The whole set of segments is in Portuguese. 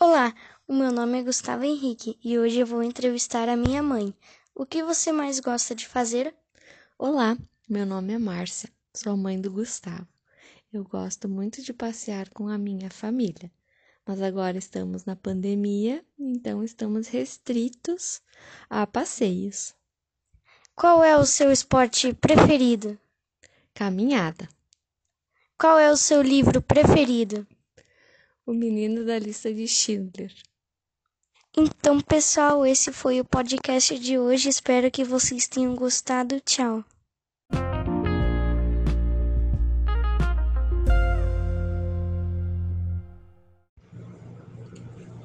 Olá, o meu nome é Gustavo Henrique e hoje eu vou entrevistar a minha mãe. O que você mais gosta de fazer? Olá, meu nome é Márcia, sou a mãe do Gustavo. Eu gosto muito de passear com a minha família, mas agora estamos na pandemia, então estamos restritos a passeios. Qual é o seu esporte preferido? Caminhada. Qual é o seu livro preferido? O menino da lista de Schindler. Então, pessoal, esse foi o podcast de hoje. Espero que vocês tenham gostado. Tchau.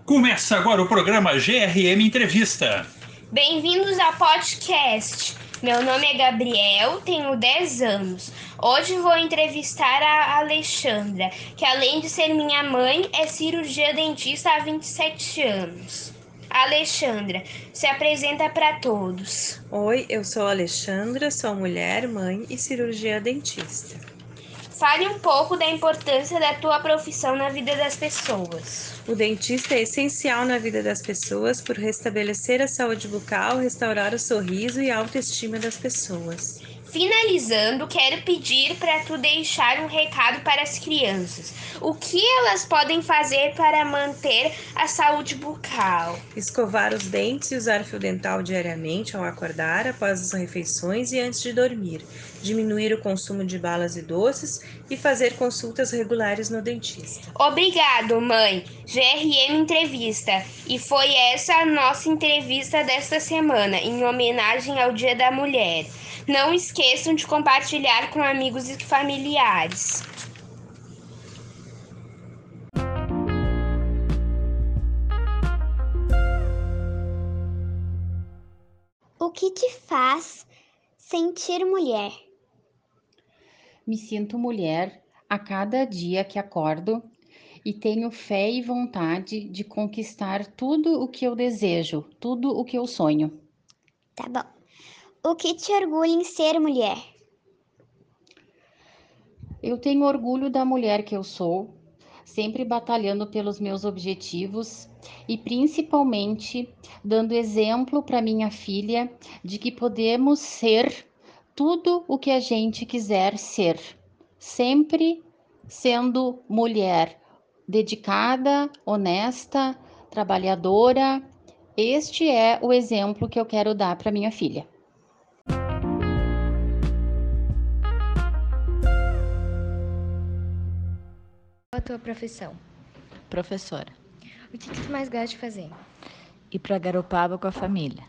Começa agora o programa GRM Entrevista. Bem-vindos ao podcast. Meu nome é Gabriel, tenho 10 anos. Hoje vou entrevistar a Alexandra, que além de ser minha mãe, é cirurgia dentista há 27 anos. Alexandra, se apresenta para todos. Oi, eu sou Alexandra, sou mulher, mãe e cirurgia dentista. Fale um pouco da importância da tua profissão na vida das pessoas. O dentista é essencial na vida das pessoas por restabelecer a saúde bucal, restaurar o sorriso e a autoestima das pessoas. Finalizando, quero pedir para tu deixar um recado para as crianças. O que elas podem fazer para manter a saúde bucal? Escovar os dentes e usar fio dental diariamente ao acordar, após as refeições e antes de dormir. Diminuir o consumo de balas e doces e fazer consultas regulares no dentista. Obrigado, mãe. GRM Entrevista. E foi essa a nossa entrevista desta semana, em homenagem ao Dia da Mulher. Não esqueçam de compartilhar com amigos e familiares. O que te faz sentir mulher? Me sinto mulher a cada dia que acordo e tenho fé e vontade de conquistar tudo o que eu desejo, tudo o que eu sonho. Tá bom. O que te orgulha em ser mulher? Eu tenho orgulho da mulher que eu sou, sempre batalhando pelos meus objetivos e principalmente dando exemplo para minha filha de que podemos ser tudo o que a gente quiser ser, sempre sendo mulher dedicada, honesta, trabalhadora. Este é o exemplo que eu quero dar para minha filha. Tua profissão? Professora. O que, que tu mais gosta de fazer? Ir para Garopaba com a família.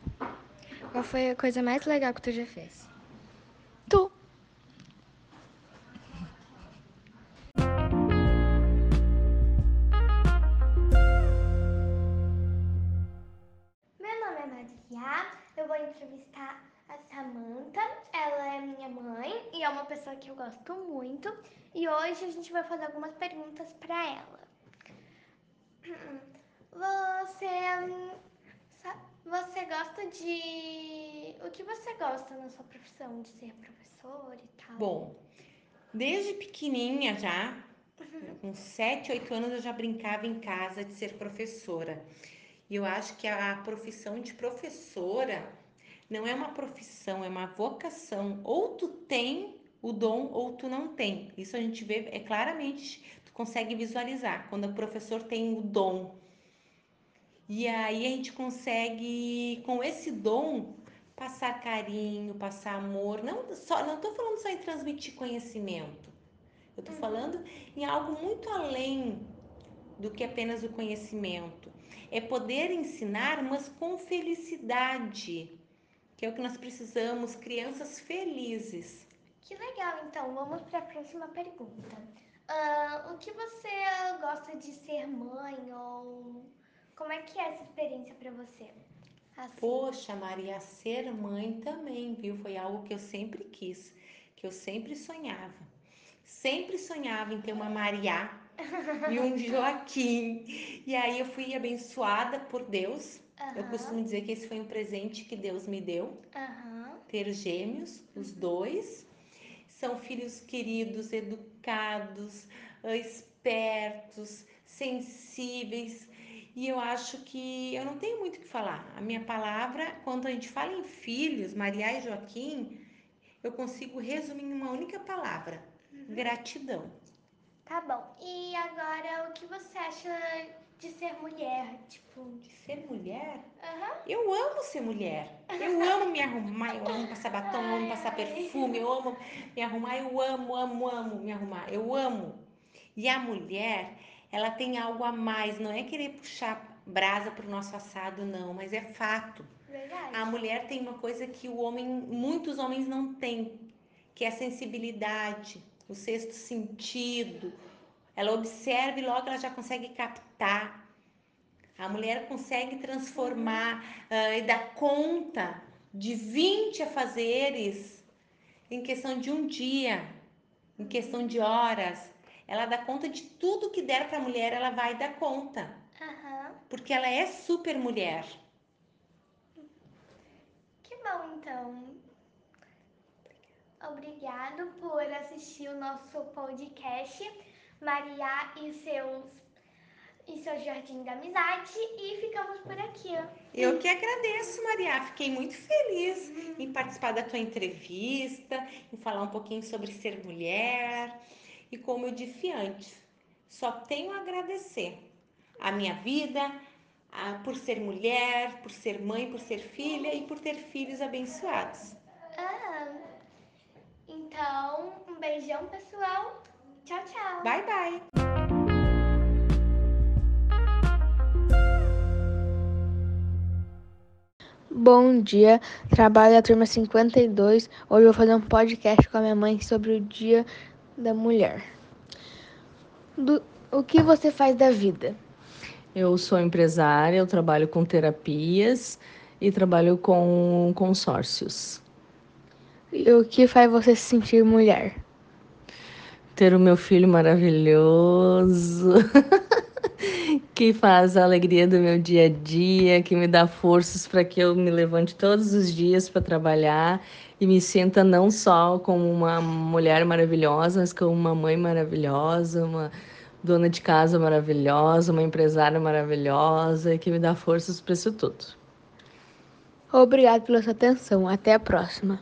Qual foi a coisa mais legal que tu já fez? Tu. Meu nome é Maria, eu vou entrevistar a Samantha. Ela é minha mãe e é uma pessoa que eu gosto muito. E hoje a gente vai fazer algumas perguntas para ela. Você você gosta de o que você gosta na sua profissão de ser professor e tal? Bom, desde pequenininha já, uhum. com 7, 8 anos eu já brincava em casa de ser professora. E eu acho que a profissão de professora não é uma profissão, é uma vocação. Ou tu tem o dom ou tu não tem. Isso a gente vê é claramente, tu consegue visualizar quando o professor tem o dom. E aí a gente consegue com esse dom passar carinho, passar amor. Não só não tô falando só em transmitir conhecimento. Eu tô uhum. falando em algo muito além do que apenas o conhecimento. É poder ensinar, mas com felicidade, que é o que nós precisamos, crianças felizes. Que legal, então vamos para a próxima pergunta. Uh, o que você gosta de ser mãe ou como é que é essa experiência para você? Assim. Poxa, Maria, ser mãe também, viu? Foi algo que eu sempre quis, que eu sempre sonhava. Sempre sonhava em ter uma Maria e um Joaquim. E aí eu fui abençoada por Deus. Uhum. Eu costumo dizer que esse foi um presente que Deus me deu. Uhum. Ter gêmeos, os dois. São filhos queridos, educados, espertos, sensíveis E eu acho que eu não tenho muito o que falar. A minha palavra, quando a gente fala em filhos, Maria e Joaquim, eu consigo resumir em uma única palavra: uhum. gratidão. Tá bom. E agora, o que você acha de ser mulher? Tipo, de ser mulher? Uhum. Eu amo ser mulher. Eu amo me arrumar, eu amo passar batom, eu amo passar perfume, eu amo me arrumar, eu amo, amo, amo me arrumar. Eu amo. E a mulher, ela tem algo a mais, não é querer puxar brasa para o nosso assado, não, mas é fato. Verdade. A mulher tem uma coisa que o homem, muitos homens não têm, que é a sensibilidade o sexto sentido. Ela observa e logo ela já consegue captar. A mulher consegue transformar uh, e dar conta de 20 afazeres em questão de um dia, em questão de horas. Ela dá conta de tudo que der para a mulher, ela vai dar conta. Uhum. Porque ela é super mulher. Que bom, então. Obrigado por assistir o nosso podcast, Maria e seus e seu Jardim da Amizade e ficamos por aqui. Eu que agradeço, Maria. Fiquei muito feliz uhum. em participar da tua entrevista, em falar um pouquinho sobre ser mulher. E como eu disse antes, só tenho a agradecer a minha vida, a, por ser mulher, por ser mãe, por ser filha e por ter filhos abençoados. Ah. Então, um beijão, pessoal. Tchau, tchau. Bye, bye. Bom dia, trabalho da turma 52. Hoje eu vou fazer um podcast com a minha mãe sobre o Dia da Mulher. Do, o que você faz da vida? Eu sou empresária, eu trabalho com terapias e trabalho com consórcios. E o que faz você se sentir mulher? Ter o meu filho maravilhoso, que faz a alegria do meu dia a dia, que me dá forças para que eu me levante todos os dias para trabalhar e me sinta não só como uma mulher maravilhosa, mas como uma mãe maravilhosa, uma dona de casa maravilhosa, uma empresária maravilhosa e que me dá forças para isso tudo. Obrigado pela sua atenção. Até a próxima.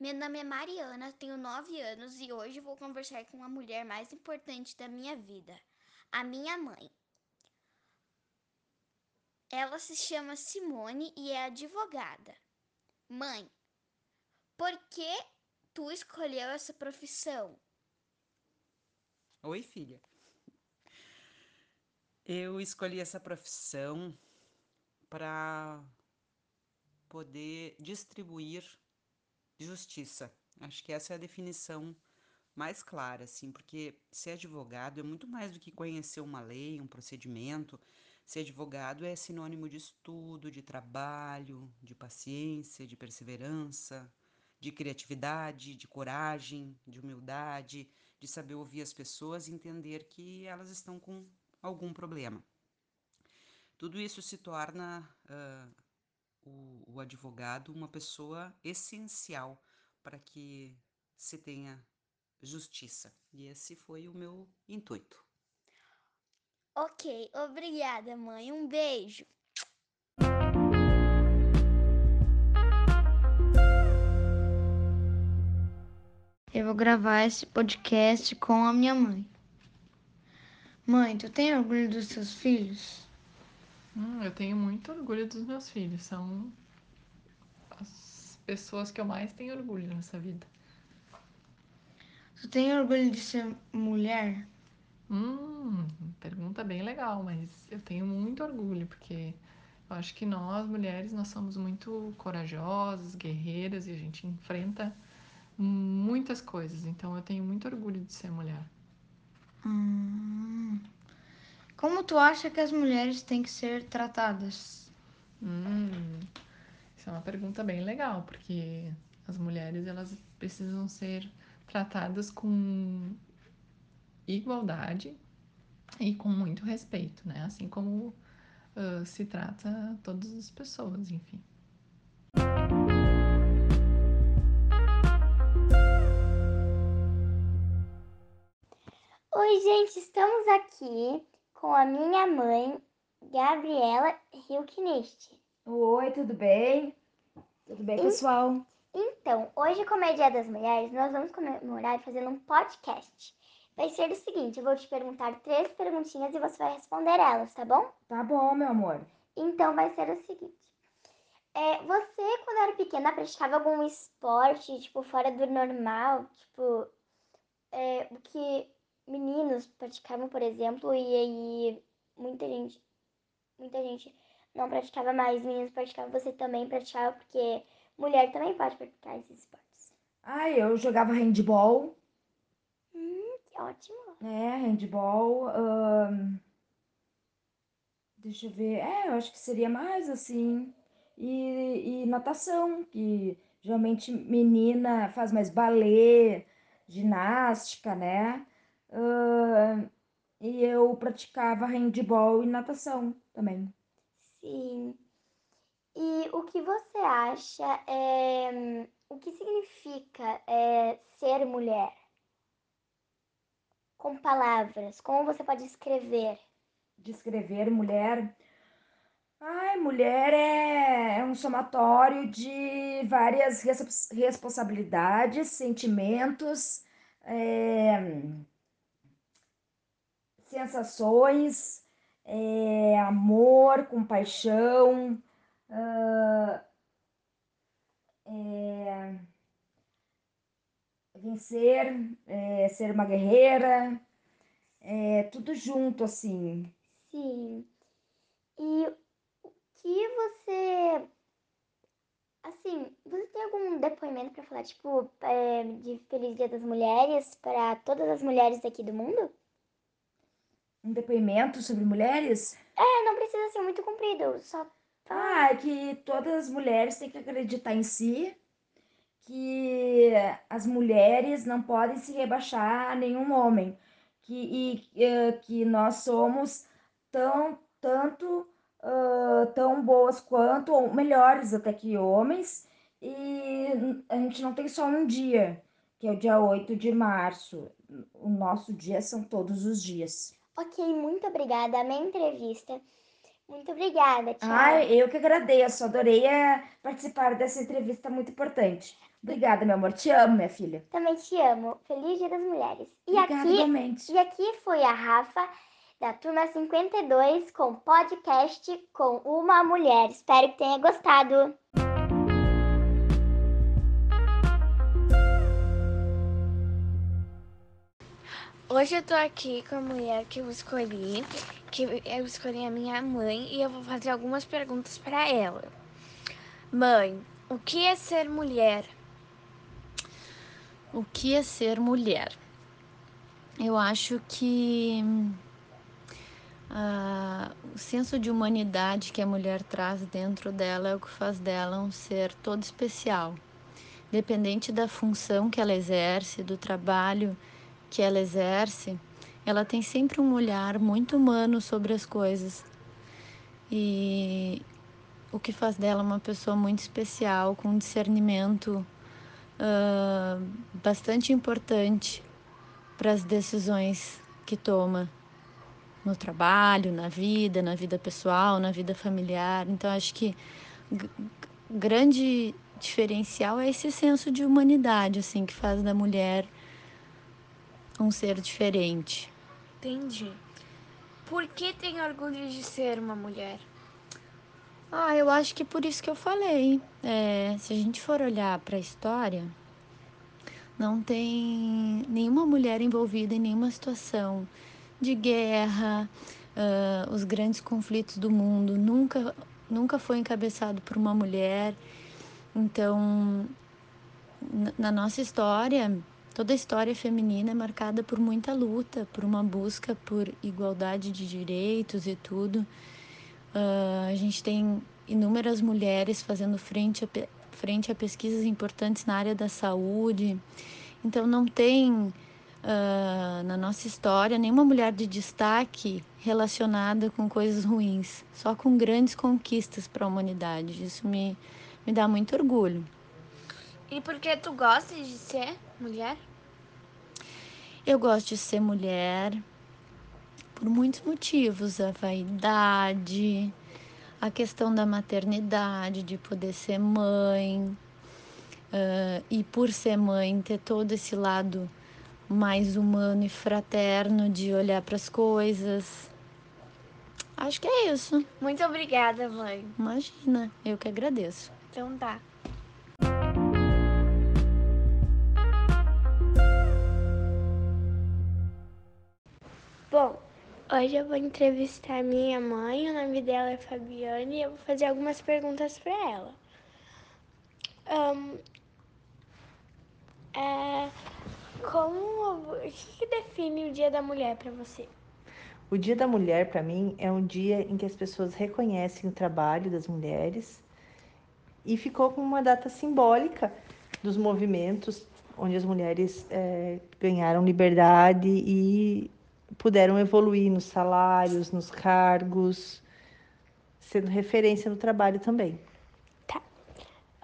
Meu nome é Mariana, tenho 9 anos e hoje vou conversar com a mulher mais importante da minha vida, a minha mãe. Ela se chama Simone e é advogada. Mãe, por que tu escolheu essa profissão? Oi, filha. Eu escolhi essa profissão para poder distribuir justiça. Acho que essa é a definição mais clara, assim, porque ser advogado é muito mais do que conhecer uma lei, um procedimento. Ser advogado é sinônimo de estudo, de trabalho, de paciência, de perseverança, de criatividade, de coragem, de humildade, de saber ouvir as pessoas e entender que elas estão com algum problema. Tudo isso se torna uh, o, o advogado uma pessoa essencial para que se tenha justiça. E esse foi o meu intuito. Ok, obrigada, mãe. Um beijo. Eu vou gravar esse podcast com a minha mãe. Mãe, tu tem orgulho dos seus filhos? Hum, eu tenho muito orgulho dos meus filhos. São as pessoas que eu mais tenho orgulho nessa vida. Tu tem orgulho de ser mulher? Hum, pergunta bem legal, mas eu tenho muito orgulho, porque eu acho que nós, mulheres, nós somos muito corajosas, guerreiras e a gente enfrenta muitas coisas. Então eu tenho muito orgulho de ser mulher. Hum. Como tu acha que as mulheres têm que ser tratadas? Hum, isso é uma pergunta bem legal, porque as mulheres elas precisam ser tratadas com igualdade e com muito respeito, né? Assim como uh, se trata todas as pessoas, enfim. Oi, gente, estamos aqui com a minha mãe, Gabriela Hilknist. Oi, tudo bem? Tudo bem, pessoal? Então, hoje, como é Dia das Mulheres, nós vamos comemorar fazendo um podcast. Vai ser o seguinte, eu vou te perguntar três perguntinhas e você vai responder elas, tá bom? Tá bom, meu amor. Então, vai ser o seguinte. É, você, quando era pequena, praticava algum esporte, tipo, fora do normal? Tipo, é, o que meninos praticavam, por exemplo, e aí muita gente, muita gente não praticava mais, meninos praticavam, você também praticava, porque mulher também pode praticar esses esportes. Ah, eu jogava handball. Hum, que ótimo. É, handball. Deixa eu ver. É, eu acho que seria mais assim. E, e natação, que geralmente menina faz mais balé, ginástica, né? Ahn, e eu praticava handball e natação também. Sim. E o que você acha é o que significa é, ser mulher? Com palavras, como você pode escrever? Descrever mulher. Ai, mulher é, é um somatório de várias respons- responsabilidades, sentimentos, é, sensações, é, amor, compaixão, ah, é, vencer, é, ser uma guerreira, é tudo junto assim. Sim. E o que você. Assim, você tem algum depoimento pra falar, tipo, é, de Feliz Dia das Mulheres para todas as mulheres aqui do mundo? Um depoimento sobre mulheres? É, não precisa ser muito comprido, só. Ah, é que todas as mulheres têm que acreditar em si, que as mulheres não podem se rebaixar a nenhum homem, que, e, eh, que nós somos tão, tanto, ah, tão boas quanto, ou melhores até que homens, e a gente não tem só um dia, que é o dia 8 de março. O nosso dia são todos os dias. Ok, muito obrigada. Amei a entrevista. Muito obrigada, tchau. Ai, eu que agradeço, adorei eh, participar dessa entrevista muito importante. Obrigada, meu amor. Te amo, minha filha. Também te amo. Feliz Dia das Mulheres. E Obrigada, aqui, igualmente. e aqui foi a Rafa da turma 52 com podcast com uma mulher. Espero que tenha gostado. Hoje eu tô aqui com a mulher que eu escolhi, que eu escolhi a minha mãe e eu vou fazer algumas perguntas pra ela. Mãe, o que é ser mulher? O que é ser mulher? Eu acho que ah, o senso de humanidade que a mulher traz dentro dela é o que faz dela um ser todo especial. Dependente da função que ela exerce, do trabalho que ela exerce, ela tem sempre um olhar muito humano sobre as coisas. E o que faz dela uma pessoa muito especial, com um discernimento ah, bastante importante para as decisões que toma no trabalho, na vida, na vida pessoal, na vida familiar. Então acho que grande diferencial é esse senso de humanidade assim que faz da mulher um ser diferente. Entendi. Por que tem orgulho de ser uma mulher? Ah, eu acho que por isso que eu falei. É, se a gente for olhar para a história, não tem nenhuma mulher envolvida em nenhuma situação de guerra, ah, os grandes conflitos do mundo nunca nunca foi encabeçado por uma mulher. Então, na nossa história, toda a história feminina é marcada por muita luta, por uma busca por igualdade de direitos e tudo. Ah, a gente tem inúmeras mulheres fazendo frente a, frente a pesquisas importantes na área da saúde. Então, não tem ah, na nossa história nenhuma mulher de destaque relacionada com coisas ruins, só com grandes conquistas para a humanidade. Isso me, me dá muito orgulho. E por que tu gosta de ser mulher? Eu gosto de ser mulher por muitos motivos, a vaidade, a questão da maternidade, de poder ser mãe, uh, e por ser mãe ter todo esse lado mais humano e fraterno de olhar para as coisas. Acho que é isso. Muito obrigada, mãe. Imagina, eu que agradeço. Então tá. Bom, hoje eu vou entrevistar minha mãe, o nome dela é Fabiane, e eu vou fazer algumas perguntas para ela. Um, é, como, o que, que define o Dia da Mulher para você? O Dia da Mulher, para mim, é um dia em que as pessoas reconhecem o trabalho das mulheres e ficou como uma data simbólica dos movimentos onde as mulheres é, ganharam liberdade e puderam evoluir nos salários, nos cargos, sendo referência no trabalho também. Tá.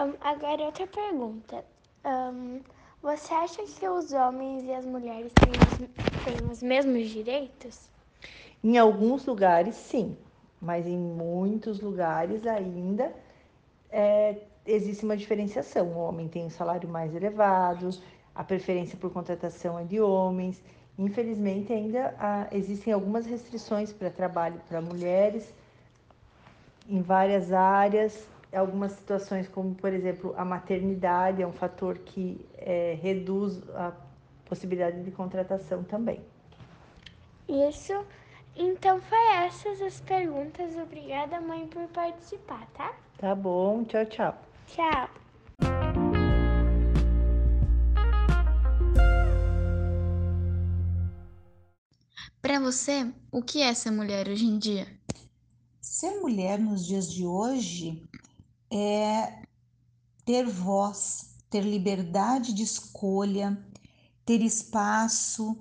Um, agora outra pergunta. Um, você acha que os homens e as mulheres têm os, têm os mesmos direitos? Em alguns lugares, sim, mas em muitos lugares ainda é, existe uma diferenciação. O homem tem um salário mais elevado, a preferência por contratação é de homens. Infelizmente, ainda há, existem algumas restrições para trabalho para mulheres em várias áreas. Algumas situações, como por exemplo a maternidade, é um fator que é, reduz a possibilidade de contratação também. Isso. Então foi essas as perguntas. Obrigada, mãe, por participar, tá? Tá bom. Tchau, tchau. Tchau. Para você, o que é ser mulher hoje em dia? Ser mulher nos dias de hoje é ter voz, ter liberdade de escolha, ter espaço,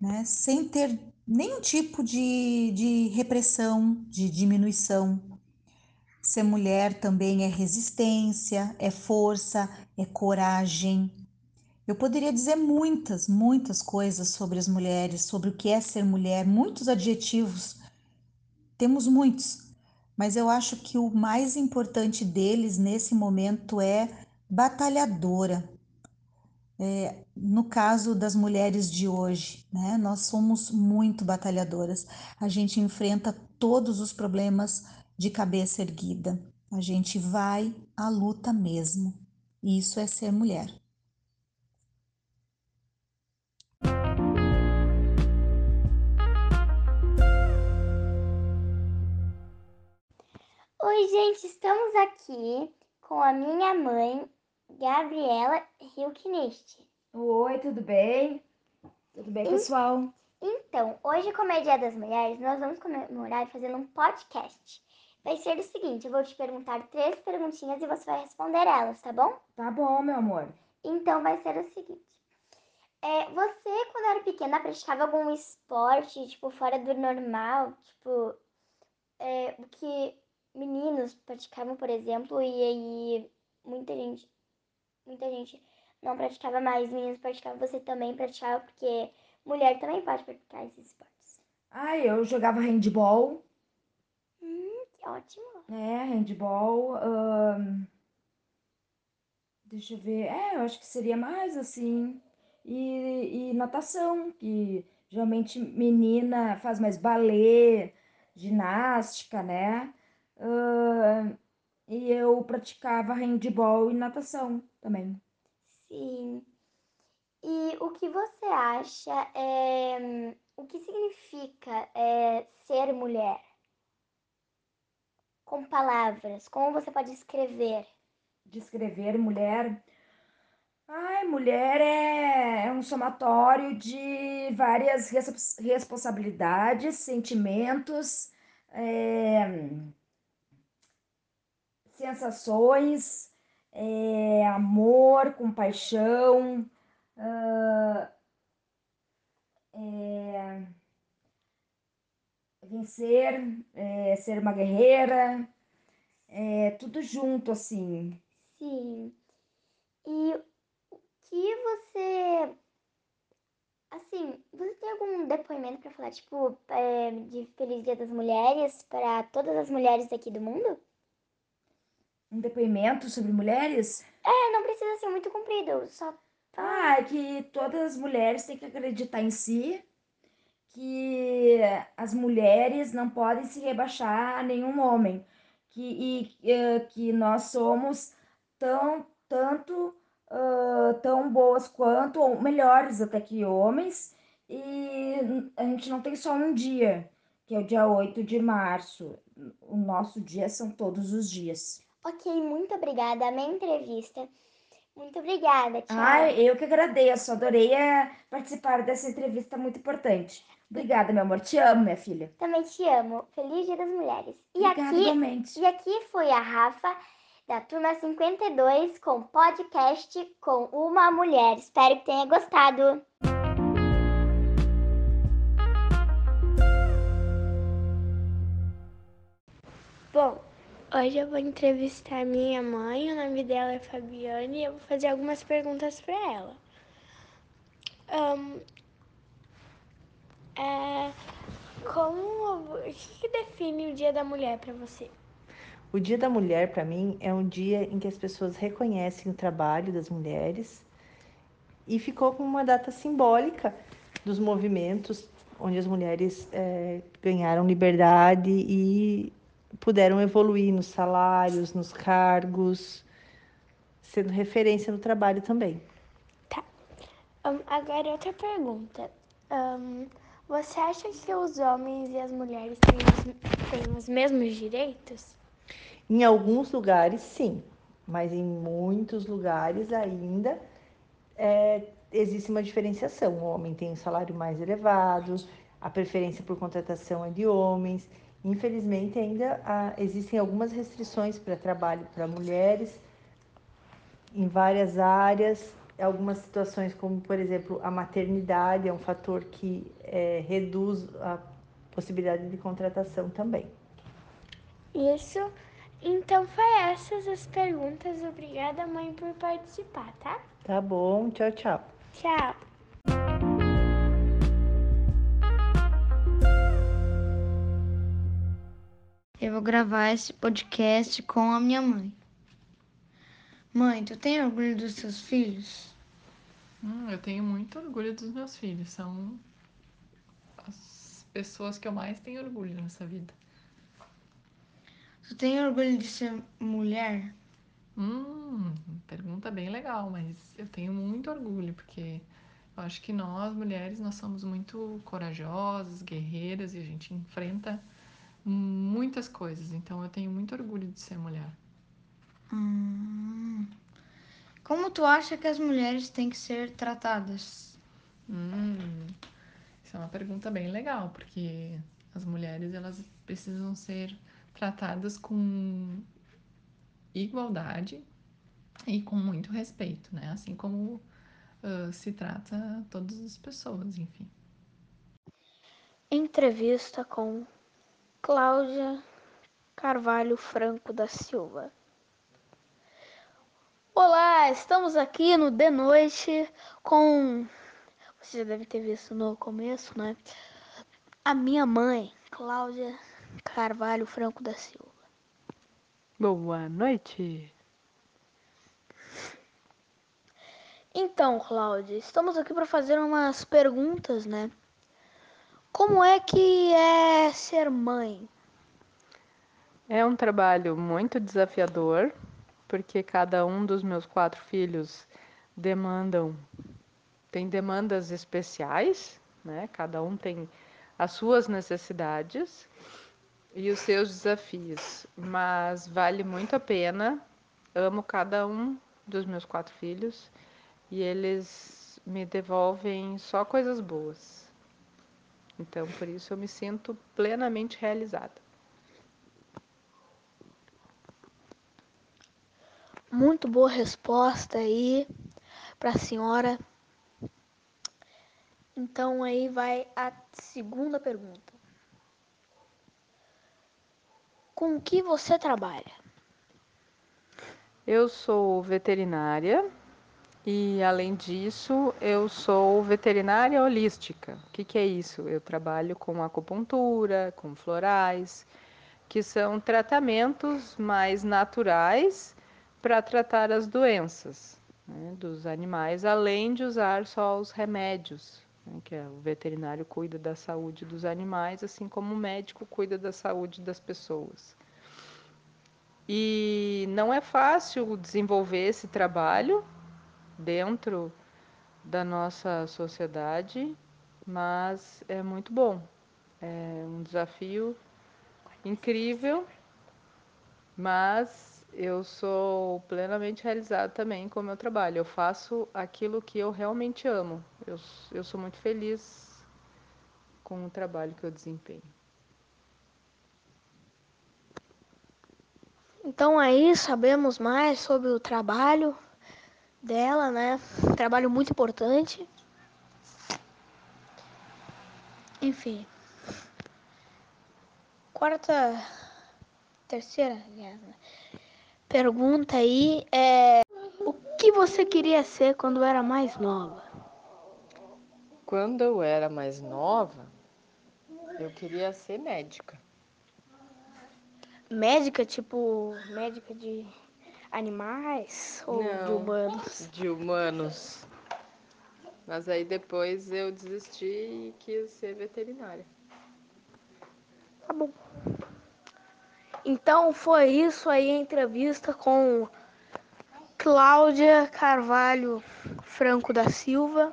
né, sem ter nenhum tipo de, de repressão, de diminuição. Ser mulher também é resistência, é força, é coragem, eu poderia dizer muitas, muitas coisas sobre as mulheres, sobre o que é ser mulher, muitos adjetivos. Temos muitos, mas eu acho que o mais importante deles nesse momento é batalhadora. É, no caso das mulheres de hoje, né, nós somos muito batalhadoras. A gente enfrenta todos os problemas de cabeça erguida. A gente vai à luta mesmo. Isso é ser mulher. Oi, gente, estamos aqui com a minha mãe, Gabriela Hilknist. Oi, tudo bem? Tudo bem, pessoal? Então, hoje, como é Dia das Mulheres, nós vamos comemorar fazendo um podcast. Vai ser o seguinte: eu vou te perguntar três perguntinhas e você vai responder elas, tá bom? Tá bom, meu amor. Então, vai ser o seguinte: é, você, quando era pequena, praticava algum esporte, tipo, fora do normal? Tipo, é, o que meninos praticavam, por exemplo, e aí muita gente, muita gente não praticava mais, meninos praticavam, você também praticava, porque mulher também pode praticar esses esportes. Ah, eu jogava handball. Hum, que ótimo. É, handball. hum, deixa eu ver. É, eu acho que seria mais assim. E, e natação, que geralmente menina faz mais balé, ginástica, né? Hã, e eu praticava handball e natação também. Sim. E o que você acha, é, o que significa é, ser mulher? Com palavras, como você pode escrever? Descrever mulher. Ai, mulher é, é um somatório de várias respons- responsabilidades, sentimentos, é, sensações, é, amor, compaixão, ah, é, vencer, é, ser uma guerreira, é, tudo junto assim. Sim. E o que você Assim, você tem algum depoimento pra falar, tipo, é, de Feliz Dia das Mulheres para todas as mulheres aqui do mundo? Um depoimento sobre mulheres? É, não precisa ser muito comprido, só. Ah, é que todas as mulheres têm que acreditar em si, que as mulheres não podem se rebaixar a nenhum homem, que, e, eh, que nós somos tão, tanto, ah, tão boas quanto, ou melhores até que homens, e a gente não tem só um dia, que é o dia 8 de março. O nosso dia são todos os dias. Ok, muito obrigada. Amei a entrevista. Muito obrigada, tchau. Ai, eu que agradeço, adorei eh, participar dessa entrevista muito importante. Obrigada, meu amor. Te amo, minha filha. Também te amo. Feliz Dia das Mulheres. E Obrigada, aqui, igualmente. e aqui foi a Rafa da turma 52 com podcast com uma mulher. Espero que tenha gostado. Bom, hoje eu vou entrevistar minha mãe, o nome dela é Fabiane, e eu vou fazer algumas perguntas para ela. Ahn, é, como, o que, define o Dia da Mulher para você? O Dia da Mulher, para mim, é um dia em que as pessoas reconhecem o trabalho das mulheres e ficou como uma data simbólica dos movimentos onde as mulheres eh, ganharam liberdade e puderam evoluir nos salários, nos cargos, sendo referência no trabalho também. Ahn, agora outra pergunta. Ahn, você acha que os homens e as mulheres têm os, têm os mesmos direitos? Em alguns lugares, sim, mas em muitos lugares ainda é, existe uma diferenciação. O homem tem um salário mais elevado, a preferência por contratação é de homens. Infelizmente, ainda há, existem algumas restrições para trabalho para mulheres em várias áreas. Algumas situações, como por exemplo a maternidade, é um fator que é, reduz a possibilidade de contratação também. Isso. Então foi essas as perguntas. Obrigada, mãe, por participar, tá? Tá bom, tchau, tchau. Tchau. Eu vou gravar esse podcast com a minha mãe. Mãe, tu tem orgulho dos seus filhos? Hum, eu tenho muito orgulho dos meus filhos. São as pessoas que eu mais tenho orgulho nessa vida. Tu tem orgulho de ser mulher? Hum, pergunta bem legal, mas eu tenho muito orgulho, porque eu acho que nós, mulheres, nós somos muito corajosas, guerreiras e a gente enfrenta muitas coisas. Então eu tenho muito orgulho de ser mulher. Hum. Como tu acha que as mulheres têm que ser tratadas? Hum, isso é uma pergunta bem legal, porque as mulheres elas precisam ser tratadas com igualdade e com muito respeito, né? Assim como ah, se trata todas as pessoas, enfim. Entrevista com Cláudia Carvalho Franco da Silva. Olá, estamos aqui no De Noite com. Você já deve ter visto no começo, né? A minha mãe, Cláudia Carvalho Franco da Silva. Boa noite. Então, Cláudia, estamos aqui para fazer umas perguntas, né? Como é que é ser mãe? É um trabalho muito desafiador, porque cada um dos meus quatro filhos demandam, tem demandas especiais, né? Cada um tem as suas necessidades e os seus desafios, mas vale muito a pena. Amo cada um dos meus quatro filhos e eles me devolvem só coisas boas. Então, por isso eu me sinto plenamente realizada. Muito boa resposta aí para a senhora. Então aí vai a segunda pergunta. Com que você trabalha? Eu sou veterinária E além disso, eu sou veterinária holística. O que, que é isso? Eu trabalho com acupuntura, com florais, que são tratamentos mais naturais para tratar as doenças né, dos animais, além de usar só os remédios, né, que é, o veterinário cuida da saúde dos animais, assim como o médico cuida da saúde das pessoas. E não é fácil desenvolver esse trabalho dentro da nossa sociedade, mas é muito bom. É um desafio incrível, mas eu sou plenamente realizada também com o meu trabalho. Eu faço aquilo que eu realmente amo. Eu, eu sou muito feliz com o trabalho que eu desempenho. Então aí sabemos mais sobre o trabalho dela, né? Trabalho muito importante. Enfim. Quarta, terceira né? pergunta aí é o que você queria ser quando era mais nova? Quando eu era mais nova, eu queria ser médica. Médica, tipo, médica de animais ou Não, de humanos? De humanos. Mas aí depois eu desisti e quis ser veterinária. Tá bom. Então foi isso aí a entrevista com Cláudia Carvalho Franco da Silva.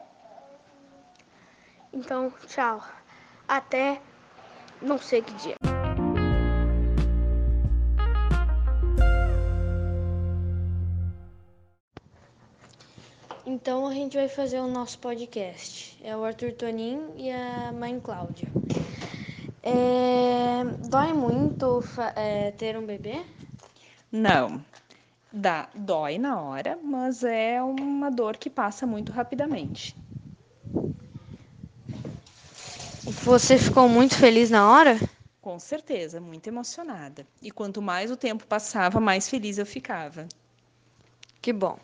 Então, tchau. Até não sei que dia. Então a gente vai fazer o nosso podcast. É o Arthur Tonin e a mãe Cláudia. É, dói muito é, ter um bebê? Não. Dá, dói na hora, mas é uma dor que passa muito rapidamente. Você ficou muito feliz na hora? Com certeza, muito emocionada. E quanto mais o tempo passava, mais feliz eu ficava. Que bom.